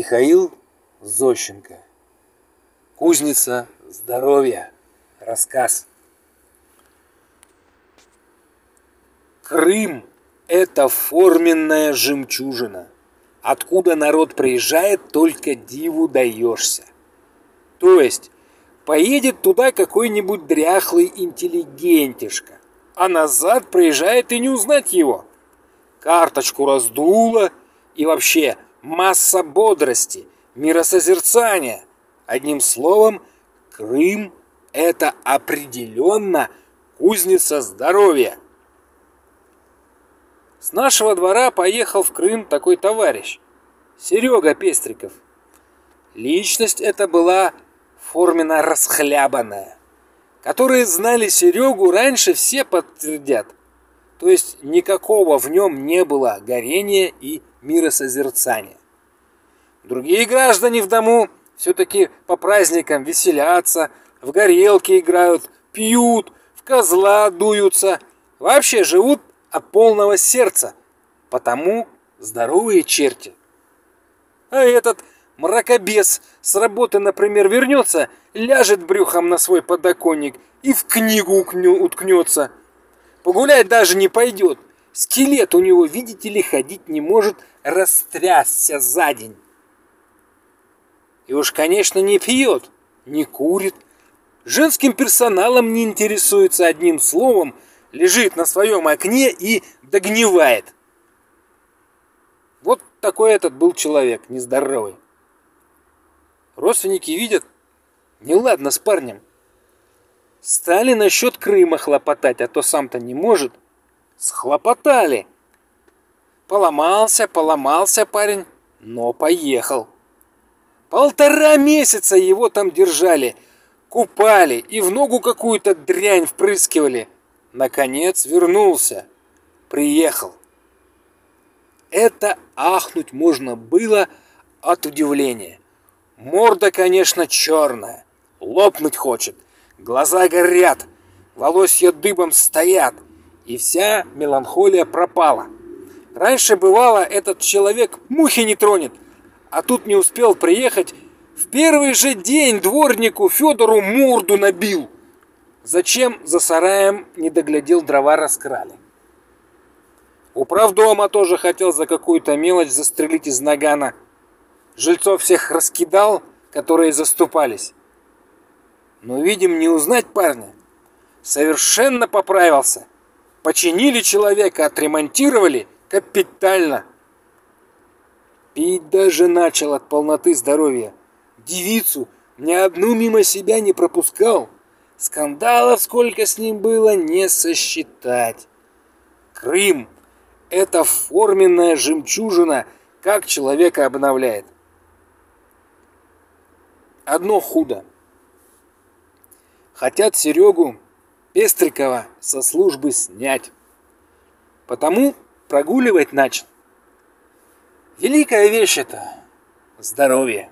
Михаил Зощенко. Кузница здоровья. Рассказ. Крым – это форменная жемчужина. Откуда народ приезжает, только диву даешься. То есть, поедет туда какой-нибудь дряхлый интеллигентишка, а назад приезжает и не узнать его. Карточку раздуло, и вообще масса бодрости, миросозерцания. Одним словом, Крым – это определенно кузница здоровья. С нашего двора поехал в Крым такой товарищ, Серега Пестриков. Личность эта была форменно расхлябанная. Которые знали Серегу раньше, все подтвердят. То есть никакого в нем не было горения и миросозерцания. Другие граждане в дому все-таки по праздникам веселятся, в горелки играют, пьют, в козла дуются, вообще живут от полного сердца, потому здоровые черти. А этот мракобес с работы, например, вернется, ляжет брюхом на свой подоконник и в книгу уткнется. Погулять даже не пойдет. Скелет у него, видите ли, ходить не может, растрясся за день. И уж, конечно, не пьет, не курит, женским персоналом не интересуется одним словом, лежит на своем окне и догнивает. Вот такой этот был человек, нездоровый. Родственники видят, неладно с парнем. Стали насчет Крыма хлопотать, а то сам-то не может. Схлопотали. Поломался, поломался парень, но поехал. Полтора месяца его там держали, купали и в ногу какую-то дрянь впрыскивали. Наконец вернулся. Приехал. Это ахнуть можно было от удивления. Морда, конечно, черная. Лопнуть хочет. Глаза горят. Волосья дыбом стоят. И вся меланхолия пропала. Раньше бывало, этот человек мухи не тронет. А тут не успел приехать. В первый же день дворнику Федору морду набил. Зачем за сараем не доглядел дрова раскрали? Управдома тоже хотел за какую-то мелочь застрелить из нагана. Жильцов всех раскидал, которые заступались. Но, видим, не узнать парня. Совершенно поправился. Починили человека, отремонтировали капитально. Пить даже начал от полноты здоровья. Девицу ни одну мимо себя не пропускал. Скандалов сколько с ним было, не сосчитать. Крым – это форменная жемчужина, как человека обновляет. Одно худо. Хотят Серегу Пестрикова со службы снять. Потому прогуливать начал. Великая вещь это – здоровье.